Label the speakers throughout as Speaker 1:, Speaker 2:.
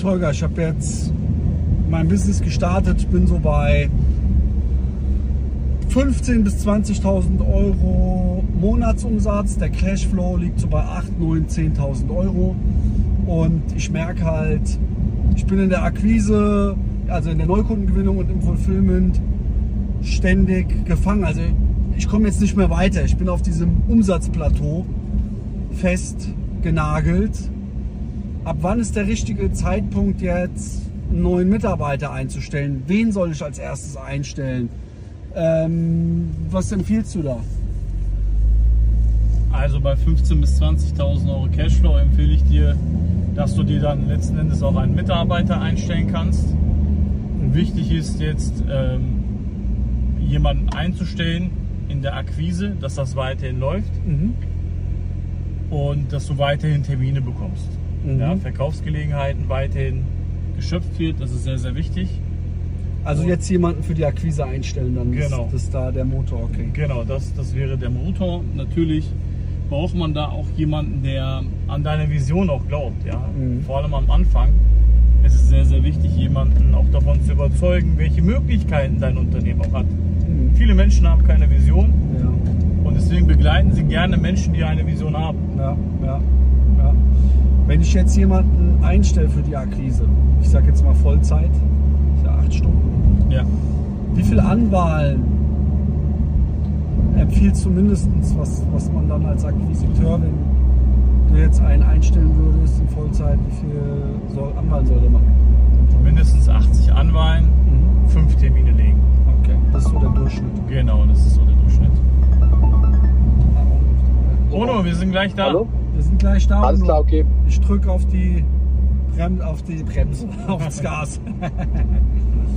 Speaker 1: Tolga, ich habe jetzt mein Business gestartet. Ich bin so bei 15.000 bis 20.000 Euro Monatsumsatz. Der Cashflow liegt so bei 8, 9, 10.000 Euro. Und ich merke halt, ich bin in der Akquise, also in der Neukundengewinnung und im Fulfillment ständig gefangen. Also ich komme jetzt nicht mehr weiter. Ich bin auf diesem Umsatzplateau fest genagelt. Ab wann ist der richtige Zeitpunkt jetzt, einen neuen Mitarbeiter einzustellen? Wen soll ich als erstes einstellen? Ähm, was empfiehlst du da?
Speaker 2: Also bei 15.000 bis 20.000 Euro Cashflow empfehle ich dir, dass du dir dann letzten Endes auch einen Mitarbeiter einstellen kannst. Und wichtig ist jetzt, ähm, jemanden einzustellen in der Akquise, dass das weiterhin läuft
Speaker 1: Mhm.
Speaker 2: und dass du weiterhin Termine bekommst.
Speaker 1: Mhm.
Speaker 2: Ja, Verkaufsgelegenheiten weiterhin geschöpft wird, das ist sehr, sehr wichtig.
Speaker 1: Also jetzt jemanden für die Akquise einstellen, dann
Speaker 2: Genau.
Speaker 1: ist das da der Motor, okay.
Speaker 2: Genau, das, das wäre der Motor. Natürlich braucht man da auch jemanden, der an deine Vision auch glaubt. Ja?
Speaker 1: Mhm.
Speaker 2: Vor allem am Anfang ist es sehr, sehr wichtig, jemanden auch davon zu überzeugen, welche Möglichkeiten dein Unternehmen auch hat.
Speaker 1: Mhm.
Speaker 2: Viele Menschen haben keine Vision
Speaker 1: Ja,
Speaker 2: und deswegen begleiten sie gerne Menschen, die eine Vision haben.
Speaker 1: ja, ja. Wenn ich jetzt jemanden einstelle für die Akquise, ich sage jetzt mal Vollzeit, ist ja acht Stunden,
Speaker 2: Ja.
Speaker 1: wie viel Anwahlen empfiehlst du mindestens, was, was man dann als Akquisiteur, wenn du jetzt einen einstellen würdest in Vollzeit, wie viel soll, Anwahlen soll der machen?
Speaker 2: Mindestens 80 Anwahlen,
Speaker 1: Mhm.
Speaker 2: fünf Termine legen.
Speaker 1: Okay, das ist so der Durchschnitt.
Speaker 2: Genau, das ist so der Durchschnitt. Bruno, wir sind gleich da.
Speaker 3: Hallo?
Speaker 1: Wir sind gleich da.
Speaker 3: Alles klar, okay.
Speaker 1: Ich drücke auf die Bremse, auf die Bremse, auf das Gas.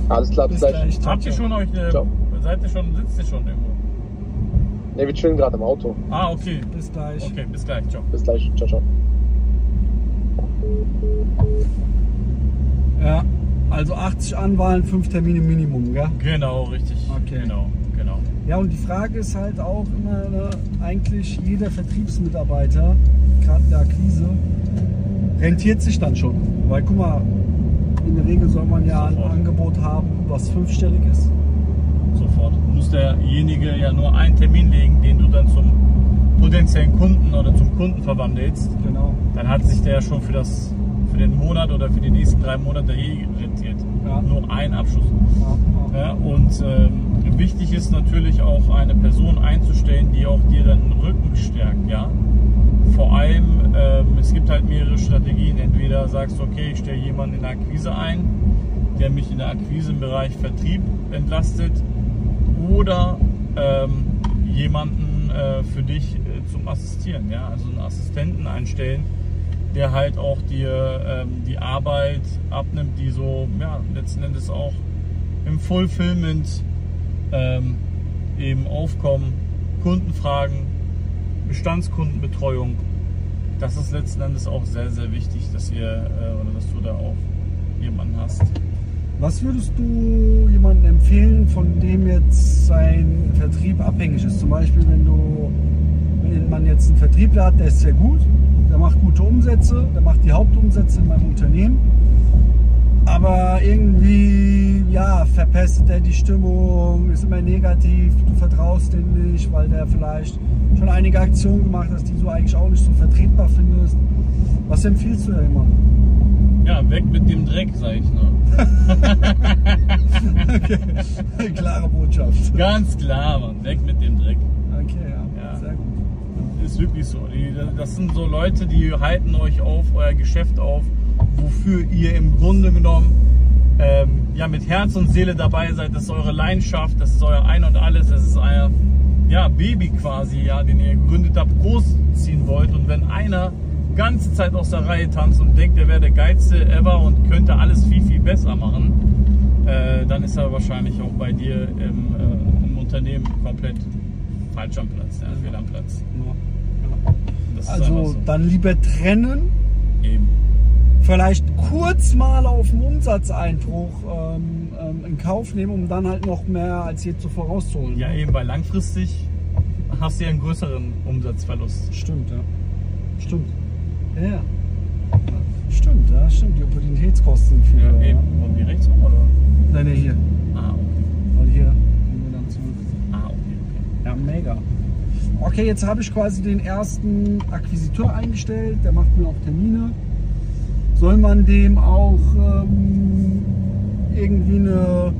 Speaker 3: Alles klar, bis
Speaker 1: Bis
Speaker 3: gleich.
Speaker 1: gleich.
Speaker 2: Habt ihr schon euch, äh,
Speaker 3: Ciao.
Speaker 2: seid ihr schon, sitzt ihr schon irgendwo?
Speaker 3: Ne, wir chillen gerade im Auto.
Speaker 2: Ah, okay.
Speaker 1: Bis gleich.
Speaker 2: Okay, bis gleich. Ciao.
Speaker 3: Bis gleich. Ciao, ciao.
Speaker 1: Ja, also 80 Anwahlen, 5 Termine Minimum, gell?
Speaker 2: Genau, richtig.
Speaker 1: Okay.
Speaker 2: Genau.
Speaker 1: Ja, und die Frage ist halt auch immer, ne, eigentlich jeder Vertriebsmitarbeiter, gerade in der Akquise, rentiert sich dann schon. Weil guck mal, in der Regel soll man ja ein
Speaker 2: Sofort.
Speaker 1: Angebot haben, was fünfstellig ist.
Speaker 2: Sofort. Muss derjenige ja nur einen Termin legen, den du dann zum potenziellen Kunden oder zum Kunden verwandelst.
Speaker 1: Genau.
Speaker 2: Dann hat sich der schon für das für den Monat oder für die nächsten drei Monate eh rentiert.
Speaker 1: Ja.
Speaker 2: Nur ein Abschluss.
Speaker 1: Ja, ja.
Speaker 2: Ja, und ähm, wichtig ist natürlich auch eine Person einzustellen, die auch dir dann den Rücken stärkt. Ja? Vor allem, ähm, es gibt halt mehrere Strategien. Entweder sagst du, okay, ich stelle jemanden in der Akquise ein, der mich in der Akquise im Bereich Vertrieb entlastet, oder ähm, jemanden äh, für dich äh, zum Assistieren. Ja? Also einen Assistenten einstellen, der halt auch dir ähm, die Arbeit abnimmt, die so ja, letzten Endes auch im Fulfillment ähm, eben aufkommen. Kundenfragen, Bestandskundenbetreuung. Das ist letzten Endes auch sehr, sehr wichtig, dass ihr äh, oder dass du da auch jemanden hast.
Speaker 1: Was würdest du jemandem empfehlen, von dem jetzt sein Vertrieb abhängig ist? Zum Beispiel, wenn du, wenn man jetzt einen Vertriebler hat, der ist sehr gut, der macht gute Umsätze, der macht die Hauptumsätze in meinem Unternehmen, aber irgendwie, verpestet er die Stimmung, ist immer negativ, du vertraust dem nicht, weil der vielleicht schon einige Aktionen gemacht hat, die du eigentlich auch nicht so vertretbar findest. Was empfiehlst du da immer?
Speaker 2: Ja, weg mit dem Dreck, sag ich nur.
Speaker 1: Okay, klare Botschaft.
Speaker 2: Ganz klar, Mann, weg mit dem Dreck.
Speaker 1: Okay, ja,
Speaker 2: Ja.
Speaker 1: sehr gut.
Speaker 2: Ist wirklich so. Das sind so Leute, die halten euch auf, euer Geschäft auf, wofür ihr im Grunde genommen ähm, ja, mit Herz und Seele dabei seid. Das ist eure Leidenschaft, das ist euer Ein und Alles, das ist euer ja, Baby quasi, ja, den ihr gegründet habt, großziehen wollt. Und wenn einer ganze Zeit aus der Reihe tanzt und denkt, er wäre der geilste ever und könnte alles viel, viel besser machen, äh, dann ist er wahrscheinlich auch bei dir im, äh, im Unternehmen komplett falsch am Platz, ja, fehl am Platz.
Speaker 1: Ja. Also
Speaker 2: so.
Speaker 1: dann lieber trennen,
Speaker 2: Eben.
Speaker 1: Vielleicht kurz mal auf den Umsatzeinbruch ähm, ähm, in Kauf nehmen, um dann halt noch mehr als je zuvor rauszuholen.
Speaker 2: Ja, eben, weil langfristig hast du ja einen größeren Umsatzverlust.
Speaker 1: Stimmt, ja. Stimmt. Ja, ja. Stimmt, ja. Ja, stimmt, die Opportunitätskosten sind viel.
Speaker 2: Ja, eben. Und wie rechts rum, oder?
Speaker 1: Nein, nee, hier.
Speaker 2: Ah, okay.
Speaker 1: Weil hier gehen wir dann zurück.
Speaker 2: Ah, okay, okay.
Speaker 1: Ja, mega. Okay, jetzt habe ich quasi den ersten Akquisiteur eingestellt, der macht mir auch Termine. Soll man dem auch ähm, irgendwie eine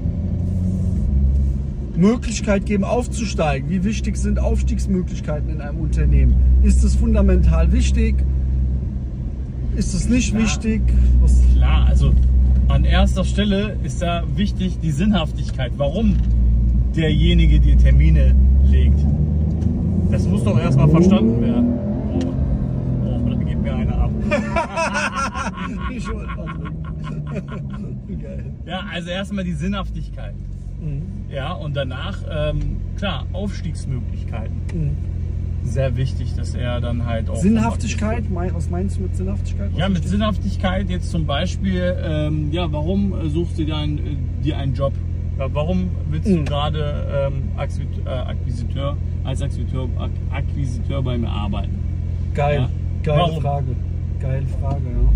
Speaker 1: Möglichkeit geben, aufzusteigen? Wie wichtig sind Aufstiegsmöglichkeiten in einem Unternehmen? Ist es fundamental wichtig? Ist es nicht
Speaker 2: Klar.
Speaker 1: wichtig? Was,
Speaker 2: Klar, also an erster Stelle ist da wichtig die Sinnhaftigkeit. Warum derjenige die Termine legt. Das muss doch erstmal verstanden werden. Oh, oh da geht mir einer
Speaker 1: wollte mal drücken. Geil.
Speaker 2: Ja, also erstmal die Sinnhaftigkeit.
Speaker 1: Mhm.
Speaker 2: Ja, und danach, ähm, klar, Aufstiegsmöglichkeiten.
Speaker 1: Mhm.
Speaker 2: Sehr wichtig, dass er dann halt auch.
Speaker 1: Sinnhaftigkeit, was meinst du mit Sinnhaftigkeit? Was
Speaker 2: Ja, mit? Sinnhaftigkeit jetzt zum Beispiel, ähm, ja, warum äh, suchst du dir, ein, äh, dir einen Job? Warum willst du
Speaker 1: Mhm.
Speaker 2: gerade ähm, Akquisiteur, äh, Akquisiteur, als Akquisiteur, Ak Akquisiteur bei mir arbeiten?
Speaker 1: Geil,
Speaker 2: Ja.
Speaker 1: geile
Speaker 2: Warum?
Speaker 1: Frage. Geile Frage, ja.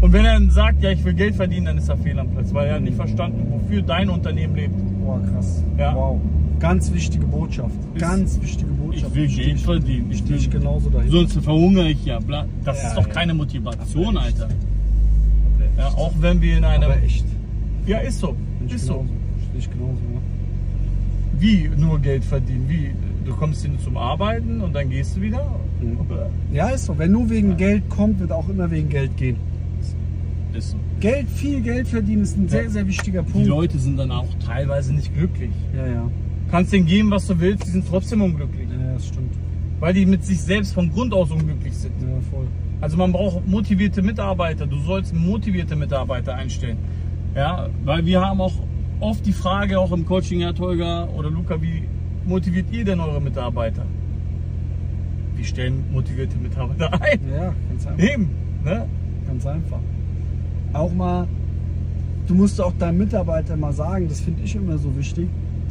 Speaker 2: Und wenn er dann sagt, ja, ich will Geld verdienen, dann ist er fehl am Platz, weil er hat nicht verstanden, wofür dein Unternehmen lebt.
Speaker 1: Boah, krass.
Speaker 2: Ja.
Speaker 1: Wow. Ganz wichtige Botschaft.
Speaker 2: Ist-
Speaker 1: Ganz wichtige Botschaft.
Speaker 2: Ich will Geld verdienen. Ich
Speaker 1: Stehe ich
Speaker 2: will,
Speaker 1: genauso dahinter.
Speaker 2: sonst verhungere ich ja. Bla. Das
Speaker 1: Ja,
Speaker 2: ist doch
Speaker 1: ja.
Speaker 2: keine Motivation. Alter. Ja, auch wenn wir in einem.
Speaker 1: Aber echt.
Speaker 2: Ja, ist so.
Speaker 1: Bin
Speaker 2: Ist so.
Speaker 1: genauso. Ich genauso, ja.
Speaker 2: Wie nur Geld verdienen? Wie? Du kommst hin zum Arbeiten und dann gehst du wieder?
Speaker 1: Mhm.
Speaker 2: Oder?
Speaker 1: Ja, ist so. Wenn nur wegen
Speaker 2: Ja.
Speaker 1: Geld kommt, wird auch immer wegen Geld gehen.
Speaker 2: Ist so.
Speaker 1: Geld, viel Geld verdienen ist ein sehr, sehr wichtiger
Speaker 2: Die
Speaker 1: Punkt.
Speaker 2: Leute sind dann auch teilweise nicht glücklich.
Speaker 1: Ja, ja.
Speaker 2: Du kannst denen geben, was du willst, die sind trotzdem unglücklich.
Speaker 1: Ja, das stimmt.
Speaker 2: Weil die mit sich selbst von Grund aus unglücklich sind.
Speaker 1: Ja, voll.
Speaker 2: Also man braucht motivierte Mitarbeiter. Du sollst motivierte Mitarbeiter einstellen. Ja, weil wir haben auch oft die Frage, auch im Coaching, Herr Tolga oder Luca, wie motiviert ihr denn eure Mitarbeiter? Wir stellen motivierte Mitarbeiter ein.
Speaker 1: Ja, ganz einfach.
Speaker 2: Eben. Ne?
Speaker 1: Ganz einfach. Auch mal, du musst auch deinem Mitarbeiter mal sagen, das finde ich immer so wichtig,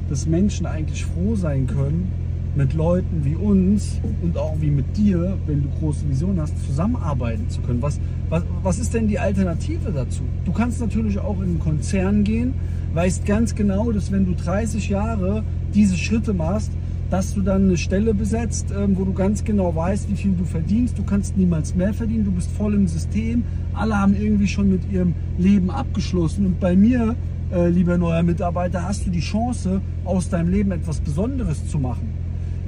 Speaker 1: dass Menschen eigentlich froh sein können, mit Leuten wie uns und auch wie mit dir, wenn du große Visionen hast, zusammenarbeiten zu können. Was, was, was ist denn die Alternative dazu? Du kannst natürlich auch in einen Konzern gehen, weißt ganz genau, dass wenn du 30 Jahre diese Schritte machst, dass du dann eine Stelle besetzt, ähm, wo du ganz genau weißt, wie viel du verdienst. Du kannst niemals mehr verdienen, du bist voll im System. Alle haben irgendwie schon mit ihrem Leben abgeschlossen. Und bei mir, äh, lieber neuer Mitarbeiter, hast du die Chance, aus deinem Leben etwas Besonderes zu machen.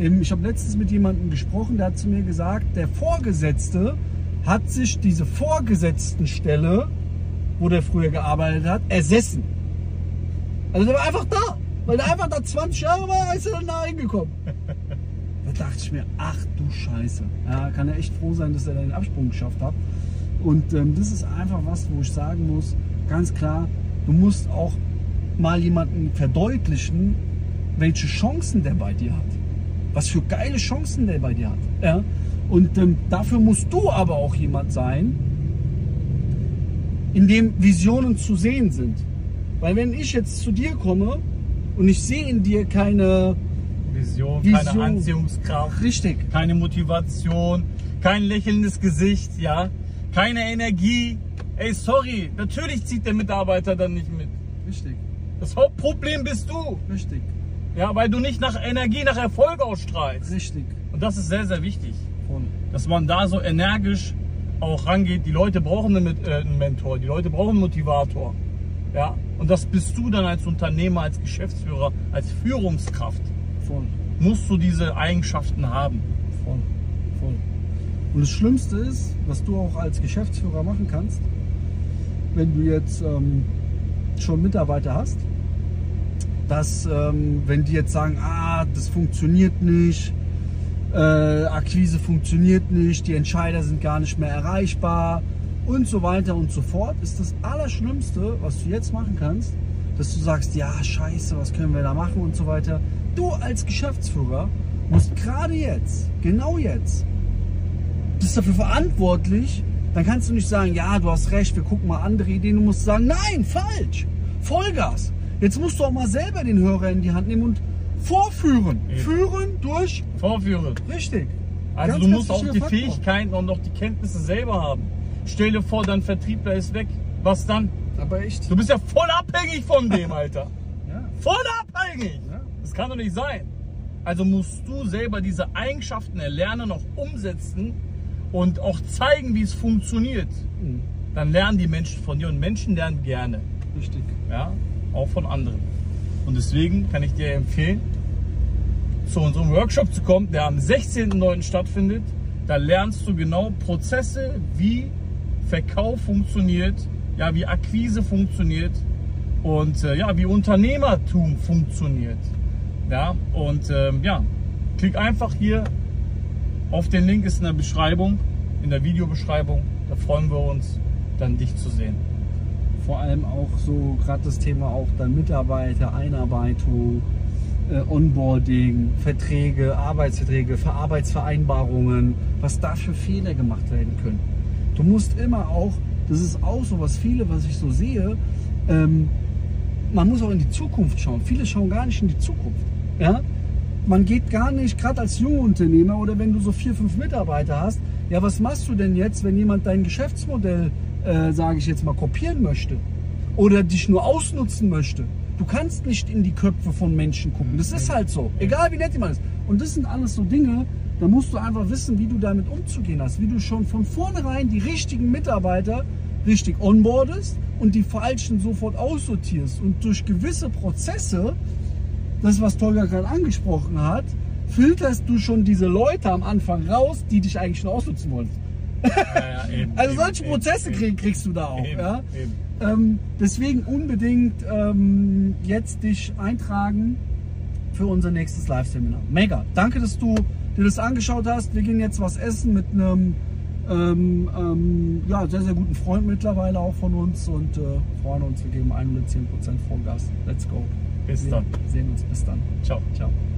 Speaker 1: Ich habe letztens mit jemandem gesprochen, der hat zu mir gesagt, der Vorgesetzte hat sich diese Vorgesetztenstelle, wo der früher gearbeitet hat, ersessen. Also der war einfach da. Weil der einfach da 20 Jahre war, ist er dann da hingekommen. Da dachte ich mir, ach du Scheiße. Ja, kann er echt froh sein, dass er den Absprung geschafft hat. Und ähm, das ist einfach was, wo ich sagen muss, ganz klar, du musst auch mal jemanden verdeutlichen, welche Chancen der bei dir hat. Was für geile Chancen der bei dir hat. Ja? Und ähm, dafür musst du aber auch jemand sein, in dem Visionen zu sehen sind. Weil wenn ich jetzt zu dir komme und ich sehe in dir keine
Speaker 2: Vision,
Speaker 1: Vision.
Speaker 2: keine Anziehungskraft,
Speaker 1: richtig,
Speaker 2: keine Motivation, kein lächelndes Gesicht, ja, keine Energie. Ey, sorry, natürlich zieht der Mitarbeiter dann nicht mit.
Speaker 1: richtig,
Speaker 2: Das Hauptproblem bist du.
Speaker 1: richtig,
Speaker 2: Ja, weil du nicht nach Energie, nach Erfolg ausstrahlst.
Speaker 1: richtig.
Speaker 2: Und das ist sehr, sehr wichtig,
Speaker 1: Voll.
Speaker 2: dass man da so energisch auch rangeht. Die Leute brauchen einen, äh, einen Mentor, die Leute brauchen einen Motivator. Ja, und das bist du dann als Unternehmer, als Geschäftsführer, als Führungskraft.
Speaker 1: Voll.
Speaker 2: Musst du diese Eigenschaften haben.
Speaker 1: Voll, voll. Und das Schlimmste ist, was du auch als Geschäftsführer machen kannst, wenn du jetzt ähm, schon Mitarbeiter hast, dass ähm, wenn die jetzt sagen, ah, das funktioniert nicht, äh, Akquise funktioniert nicht, die Entscheider sind gar nicht mehr erreichbar und so weiter und so fort, ist das Allerschlimmste, was du jetzt machen kannst, dass du sagst, ja, scheiße, was können wir da machen und so weiter. Du als Geschäftsführer musst gerade jetzt, genau jetzt, bist dafür verantwortlich, dann kannst du nicht sagen, ja, du hast recht, wir gucken mal andere Ideen. Du musst sagen, nein, falsch, Vollgas. Jetzt musst du auch mal selber den Hörer in die Hand nehmen und vorführen.
Speaker 2: Eben.
Speaker 1: Führen durch,
Speaker 2: Vorführen.
Speaker 1: richtig.
Speaker 2: Also
Speaker 1: Ganz,
Speaker 2: du musst auch die
Speaker 1: Faktor.
Speaker 2: Fähigkeiten und auch die Kenntnisse selber haben. Stell dir vor, dein Vertriebler ist weg. Was dann?
Speaker 1: Aber echt.
Speaker 2: Du bist ja voll abhängig von dem, Alter.
Speaker 1: Ja.
Speaker 2: Voll abhängig.
Speaker 1: Ja.
Speaker 2: Das kann doch nicht sein. Also musst du selber diese Eigenschaften erlernen, auch umsetzen und auch zeigen, wie es funktioniert.
Speaker 1: Mhm.
Speaker 2: Dann lernen die Menschen von dir und Menschen lernen gerne.
Speaker 1: Richtig.
Speaker 2: Ja, auch von anderen. Und deswegen kann ich dir empfehlen, zu unserem Workshop zu kommen, der am 16.09. stattfindet. Da lernst du genau Prozesse, wie Verkauf funktioniert, ja, wie Akquise funktioniert und äh, ja, wie Unternehmertum funktioniert. Ja, und ähm, ja, klick einfach hier auf den Link, ist in der Beschreibung, in der Videobeschreibung. Da freuen wir uns, dann dich zu sehen.
Speaker 1: Vor allem auch so gerade das Thema auch dann Mitarbeiter, Einarbeitung, äh, Onboarding, Verträge, Arbeitsverträge, Ver- Arbeitsvereinbarungen, was da für Fehler gemacht werden können. Du musst immer auch, das ist auch so was viele, was ich so sehe, ähm, man muss auch in die Zukunft schauen. Viele schauen gar nicht in die Zukunft. Ja? Man geht gar nicht, gerade als junger Unternehmer oder wenn du so vier, fünf Mitarbeiter hast, ja, was machst du denn jetzt, wenn jemand dein Geschäftsmodell, äh, sage ich jetzt mal, kopieren möchte? Oder dich nur ausnutzen möchte? Du kannst nicht in die Köpfe von Menschen gucken. Das ist halt so. Egal wie nett jemand ist. Und das sind alles so Dinge, da musst du einfach wissen, wie du damit umzugehen hast. Wie du schon von vornherein die richtigen Mitarbeiter richtig onboardest und die falschen sofort aussortierst. Und durch gewisse Prozesse, das was Tolga gerade angesprochen hat, filterst du schon diese Leute am Anfang raus, die dich eigentlich nur ausnutzen wollen.
Speaker 2: Ja, eben,
Speaker 1: Also solche
Speaker 2: eben,
Speaker 1: Prozesse
Speaker 2: eben,
Speaker 1: krieg, kriegst du da auch. Ja? Ähm, deswegen unbedingt ähm, jetzt dich eintragen für unser nächstes Live-Seminar. Mega. Danke, dass du dir das angeschaut hast. Wir gehen jetzt was essen mit einem ähm, ähm, ja, sehr, sehr guten Freund mittlerweile auch von uns und äh, freuen uns. Wir geben 110% Vollgas. Let's go.
Speaker 2: Bis
Speaker 1: Wir
Speaker 2: dann.
Speaker 1: sehen uns. Bis dann.
Speaker 2: Ciao.
Speaker 1: Ciao.